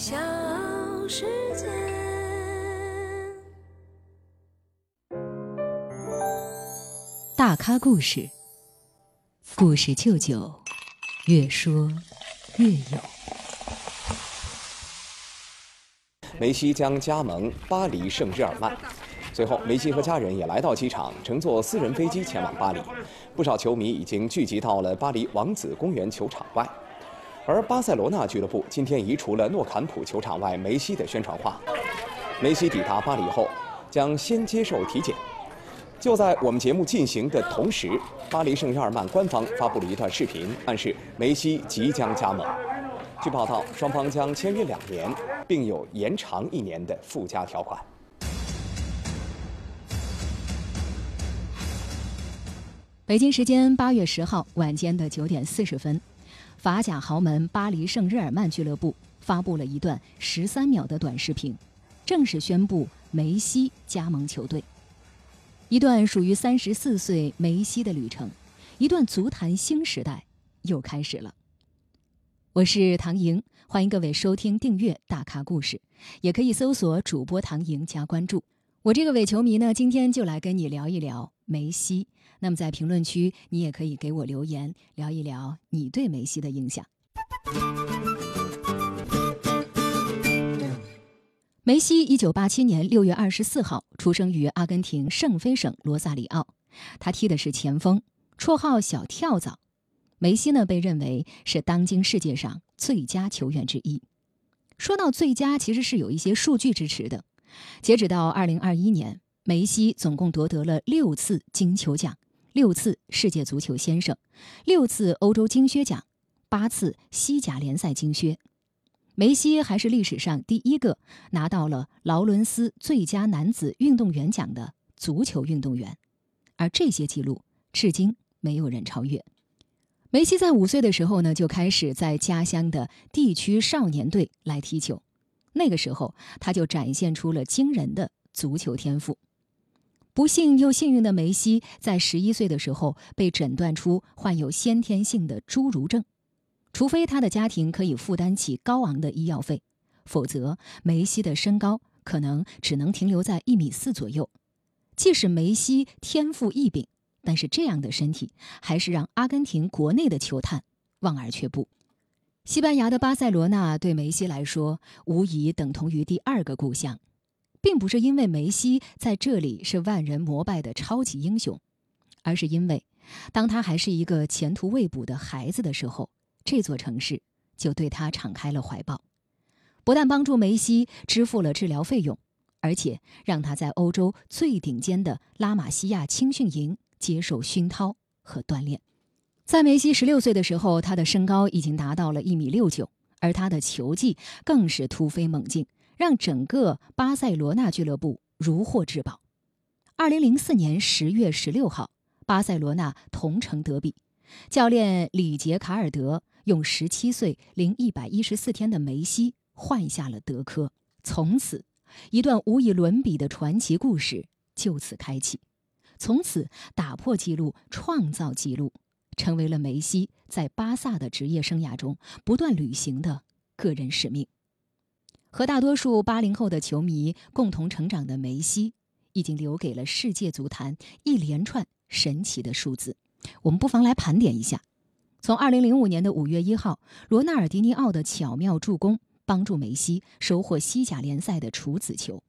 小世界。大咖故事，故事舅舅，越说越有。梅西将加盟巴黎圣日耳曼。随后，梅西和家人也来到机场，乘坐私人飞机前往巴黎。不少球迷已经聚集到了巴黎王子公园球场外。而巴塞罗那俱乐部今天移除了诺坎普球场外梅西的宣传画。梅西抵达巴黎后，将先接受体检。就在我们节目进行的同时，巴黎圣日耳曼官方发布了一段视频，暗示梅西即将加盟。据报道，双方将签约两年，并有延长一年的附加条款。北京时间八月十号晚间的九点四十分，法甲豪门巴黎圣日耳曼俱乐部发布了一段十三秒的短视频，正式宣布梅西加盟球队。一段属于三十四岁梅西的旅程，一段足坛新时代又开始了。我是唐莹，欢迎各位收听、订阅《大咖故事》，也可以搜索主播唐莹加关注。我这个伪球迷呢，今天就来跟你聊一聊梅西。那么在评论区，你也可以给我留言，聊一聊你对梅西的印象。梅西一九八七年六月二十四号出生于阿根廷圣菲省罗萨里奥，他踢的是前锋，绰号“小跳蚤”。梅西呢，被认为是当今世界上最佳球员之一。说到最佳，其实是有一些数据支持的。截止到二零二一年，梅西总共夺得了六次金球奖、六次世界足球先生、六次欧洲金靴奖、八次西甲联赛金靴。梅西还是历史上第一个拿到了劳伦斯最佳男子运动员奖的足球运动员，而这些记录至今没有人超越。梅西在五岁的时候呢，就开始在家乡的地区少年队来踢球。那个时候，他就展现出了惊人的足球天赋。不幸又幸运的梅西，在十一岁的时候被诊断出患有先天性的侏儒症。除非他的家庭可以负担起高昂的医药费，否则梅西的身高可能只能停留在一米四左右。即使梅西天赋异禀。但是这样的身体还是让阿根廷国内的球探望而却步。西班牙的巴塞罗那对梅西来说无疑等同于第二个故乡，并不是因为梅西在这里是万人膜拜的超级英雄，而是因为当他还是一个前途未卜的孩子的时候，这座城市就对他敞开了怀抱，不但帮助梅西支付了治疗费用，而且让他在欧洲最顶尖的拉玛西亚青训营。接受熏陶和锻炼，在梅西十六岁的时候，他的身高已经达到了一米六九，而他的球技更是突飞猛进，让整个巴塞罗那俱乐部如获至宝。二零零四年十月十六号，巴塞罗那同城德比，教练里杰卡尔德用十七岁零一百一十四天的梅西换下了德科，从此，一段无以伦比的传奇故事就此开启。从此打破纪录，创造纪录，成为了梅西在巴萨的职业生涯中不断履行的个人使命。和大多数八零后的球迷共同成长的梅西，已经留给了世界足坛一连串神奇的数字。我们不妨来盘点一下：从二零零五年的五月一号，罗纳尔迪尼奥的巧妙助攻，帮助梅西收获西甲联赛的处子球。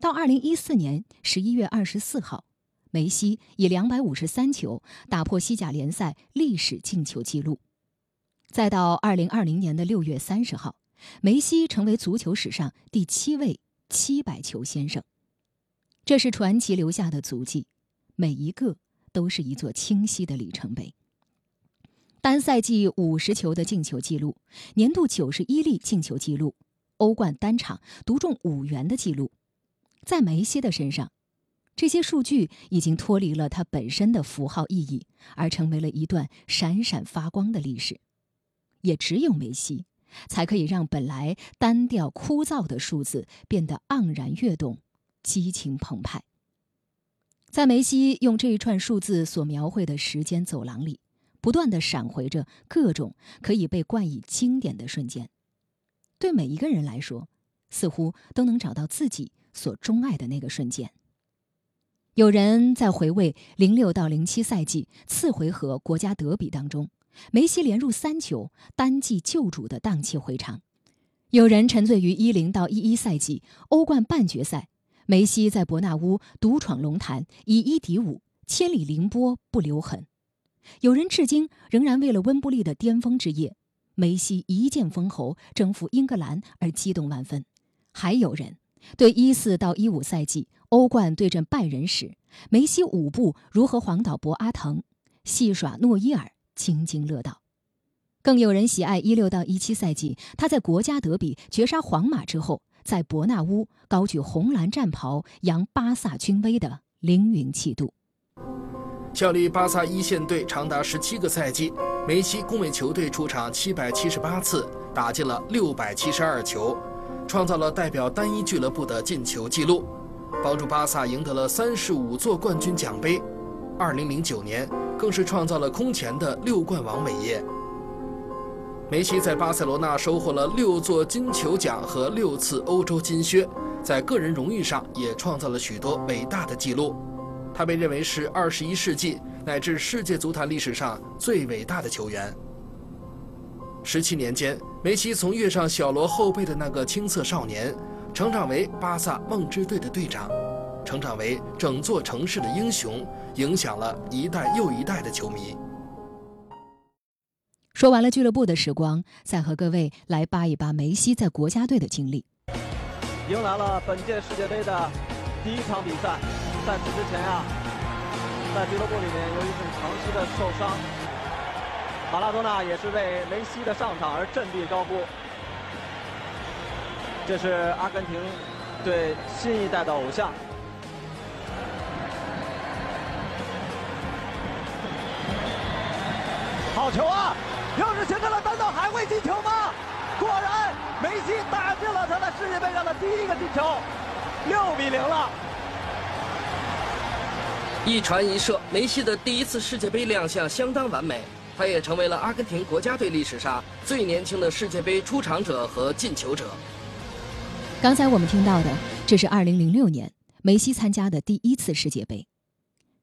到二零一四年十一月二十四号，梅西以两百五十三球打破西甲联赛历史进球纪录。再到二零二零年的六月三十号，梅西成为足球史上第七位七百球先生。这是传奇留下的足迹。每一个都是一座清晰的里程碑。单赛季五十球的进球记录，年度九十一粒进球记录，欧冠单场独中五元的记录，在梅西的身上，这些数据已经脱离了它本身的符号意义，而成为了一段闪闪发光的历史。也只有梅西，才可以让本来单调枯燥的数字变得盎然跃动，激情澎湃。在梅西用这一串数字所描绘的时间走廊里，不断的闪回着各种可以被冠以经典的瞬间。对每一个人来说，似乎都能找到自己所钟爱的那个瞬间。有人在回味零六到零七赛季次回合国家德比当中，梅西连入三球，单骑救主的荡气回肠；有人沉醉于一零到一一赛季欧冠半决赛。梅西在伯纳乌独闯龙潭，以一敌五，千里凌波不留痕。有人至今仍然为了温布利的巅峰之夜，梅西一剑封喉征服英格兰而激动万分。还有人对一四到一五赛季欧冠对阵拜仁时，梅西五步如何晃倒博阿滕，戏耍诺伊尔津津乐道。更有人喜爱一六到一七赛季他在国家德比绝杀皇马之后。在伯纳乌高举红蓝战袍，扬巴萨军威的凌云气度。效力巴萨一线队长达十七个赛季，梅西共为球队出场七百七十八次，打进了六百七十二球，创造了代表单一俱乐部的进球纪录，帮助巴萨赢得了三十五座冠军奖杯。二零零九年，更是创造了空前的六冠王伟业。梅西在巴塞罗那收获了六座金球奖和六次欧洲金靴，在个人荣誉上也创造了许多伟大的纪录。他被认为是二十一世纪乃至世界足坛历史上最伟大的球员。十七年间，梅西从跃上小罗后背的那个青涩少年，成长为巴萨梦之队的队长，成长为整座城市的英雄，影响了一代又一代的球迷。说完了俱乐部的时光，再和各位来扒一扒梅西在国家队的经历。迎来了本届世界杯的第一场比赛，在此之前啊，在俱乐部里面由于是长期的受伤，马拉多纳也是为梅西的上场而振臂高呼。这是阿根廷对新一代的偶像。好球啊！又是形成了，单刀还会进球吗？果然，梅西打进了他在世界杯上的第一个进球，六比零了。一传一射，梅西的第一次世界杯亮相相当完美，他也成为了阿根廷国家队历史上最年轻的世界杯出场者和进球者。刚才我们听到的，这是2006年梅西参加的第一次世界杯。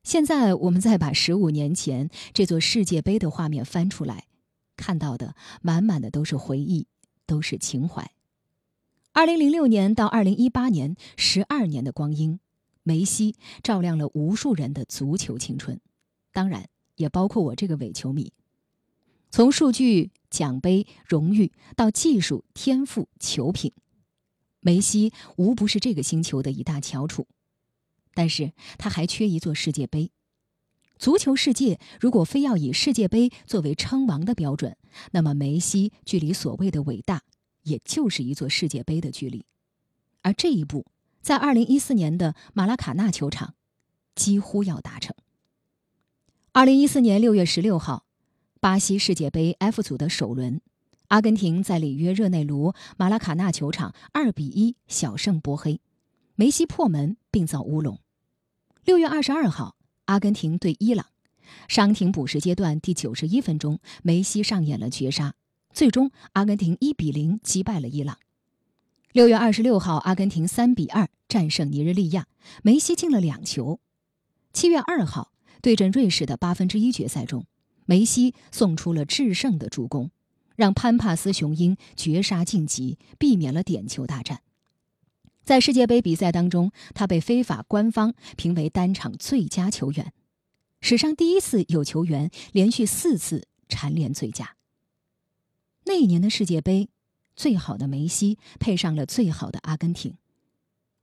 现在我们再把十五年前这座世界杯的画面翻出来。看到的满满的都是回忆，都是情怀。二零零六年到二零一八年十二年的光阴，梅西照亮了无数人的足球青春，当然也包括我这个伪球迷。从数据、奖杯、荣誉到技术、天赋、球品，梅西无不是这个星球的一大翘楚。但是他还缺一座世界杯。足球世界如果非要以世界杯作为称王的标准，那么梅西距离所谓的伟大，也就是一座世界杯的距离。而这一步，在二零一四年的马拉卡纳球场，几乎要达成。二零一四年六月十六号，巴西世界杯 F 组的首轮，阿根廷在里约热内卢马拉卡纳球场二比一小胜波黑，梅西破门并造乌龙。六月二十二号。阿根廷对伊朗，伤停补时阶段第九十一分钟，梅西上演了绝杀，最终阿根廷一比零击败了伊朗。六月二十六号，阿根廷三比二战胜尼日利亚，梅西进了两球。七月二号，对阵瑞士的八分之一决赛中，梅西送出了制胜的助攻，让潘帕斯雄鹰绝杀晋级，避免了点球大战。在世界杯比赛当中，他被非法官方评为单场最佳球员，史上第一次有球员连续四次蝉联最佳。那一年的世界杯，最好的梅西配上了最好的阿根廷，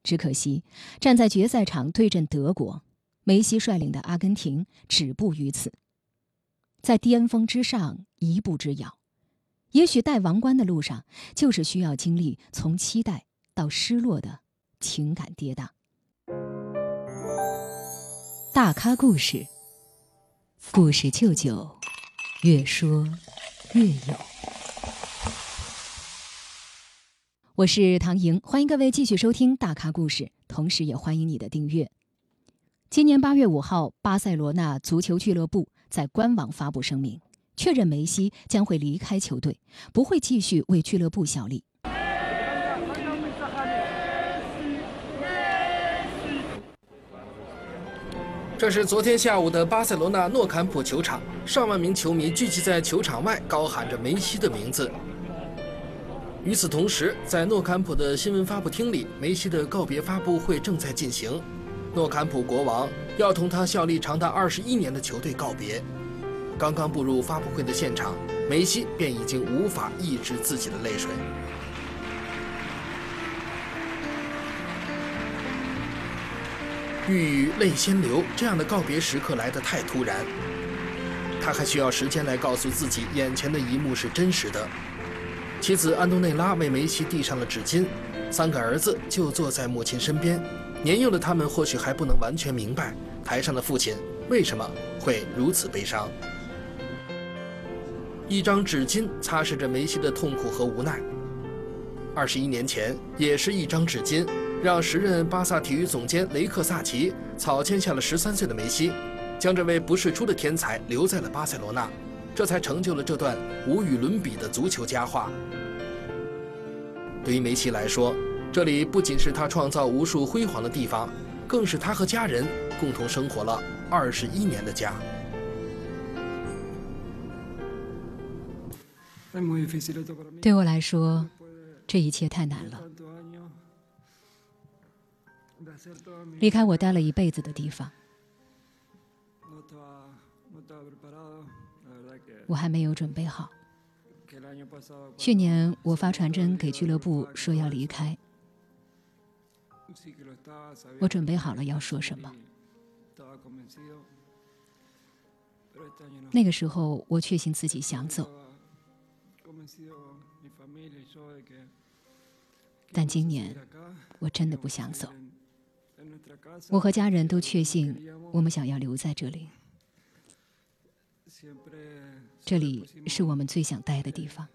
只可惜站在决赛场对阵德国，梅西率领的阿根廷止步于此，在巅峰之上一步之遥。也许戴王冠的路上，就是需要经历从期待。到失落的情感跌宕，大咖故事，故事舅舅，越说越有。我是唐莹，欢迎各位继续收听大咖故事，同时也欢迎你的订阅。今年八月五号，巴塞罗那足球俱乐部在官网发布声明，确认梅西将会离开球队，不会继续为俱乐部效力。这是昨天下午的巴塞罗那诺坎普球场，上万名球迷聚集在球场外，高喊着梅西的名字。与此同时，在诺坎普的新闻发布厅里，梅西的告别发布会正在进行。诺坎普国王要同他效力长达二十一年的球队告别。刚刚步入发布会的现场，梅西便已经无法抑制自己的泪水。欲语泪先流，这样的告别时刻来得太突然。他还需要时间来告诉自己，眼前的一幕是真实的。妻子安东内拉为梅西递上了纸巾，三个儿子就坐在母亲身边。年幼的他们或许还不能完全明白，台上的父亲为什么会如此悲伤。一张纸巾擦拭着梅西的痛苦和无奈。二十一年前，也是一张纸巾，让时任巴萨体育总监雷克萨奇草签下了十三岁的梅西，将这位不世出的天才留在了巴塞罗那。这才成就了这段无与伦比的足球佳话。对于梅西来说，这里不仅是他创造无数辉煌的地方，更是他和家人共同生活了二十一年的家。对我来说，这一切太难了。离开我待了一辈子的地方。我还没有准备好。去年我发传真给俱乐部说要离开，我准备好了要说什么。那个时候我确信自己想走，但今年我真的不想走。我和家人都确信我们想要留在这里。这里是我们最想待的地方。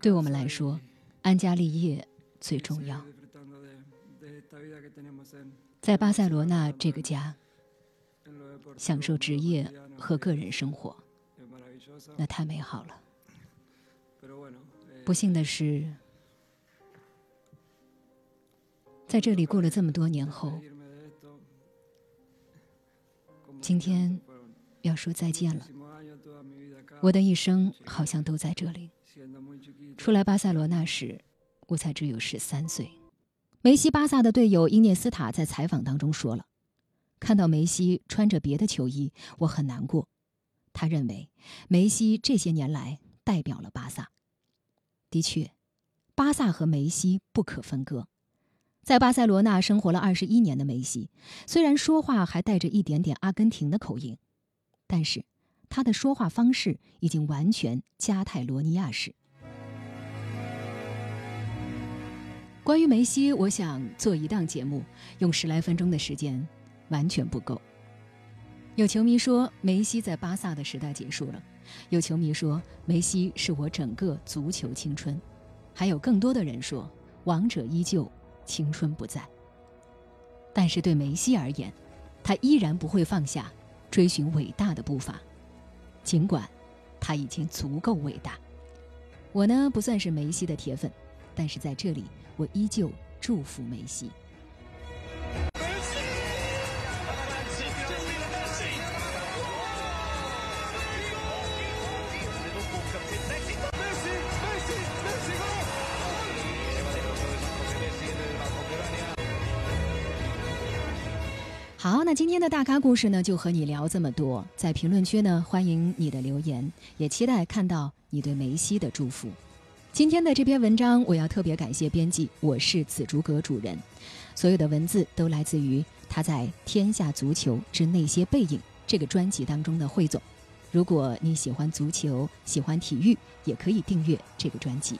对我们来说，安家立业最重要。在巴塞罗那这个家，享受职业和个人生活，那太美好了。不幸的是，在这里过了这么多年后。今天要说再见了，我的一生好像都在这里。出来巴塞罗那时，我才只有十三岁。梅西巴萨的队友伊涅斯塔在采访当中说了：“看到梅西穿着别的球衣，我很难过。”他认为梅西这些年来代表了巴萨。的确，巴萨和梅西不可分割。在巴塞罗那生活了二十一年的梅西，虽然说话还带着一点点阿根廷的口音，但是他的说话方式已经完全加泰罗尼亚式。关于梅西，我想做一档节目，用十来分钟的时间完全不够。有球迷说梅西在巴萨的时代结束了，有球迷说梅西是我整个足球青春，还有更多的人说王者依旧。青春不在，但是对梅西而言，他依然不会放下追寻伟大的步伐，尽管他已经足够伟大。我呢不算是梅西的铁粉，但是在这里，我依旧祝福梅西。那今天的大咖故事呢，就和你聊这么多。在评论区呢，欢迎你的留言，也期待看到你对梅西的祝福。今天的这篇文章，我要特别感谢编辑，我是紫竹阁主人。所有的文字都来自于他在《天下足球之那些背影》这个专辑当中的汇总。如果你喜欢足球，喜欢体育，也可以订阅这个专辑。